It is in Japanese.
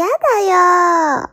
嫌だよ。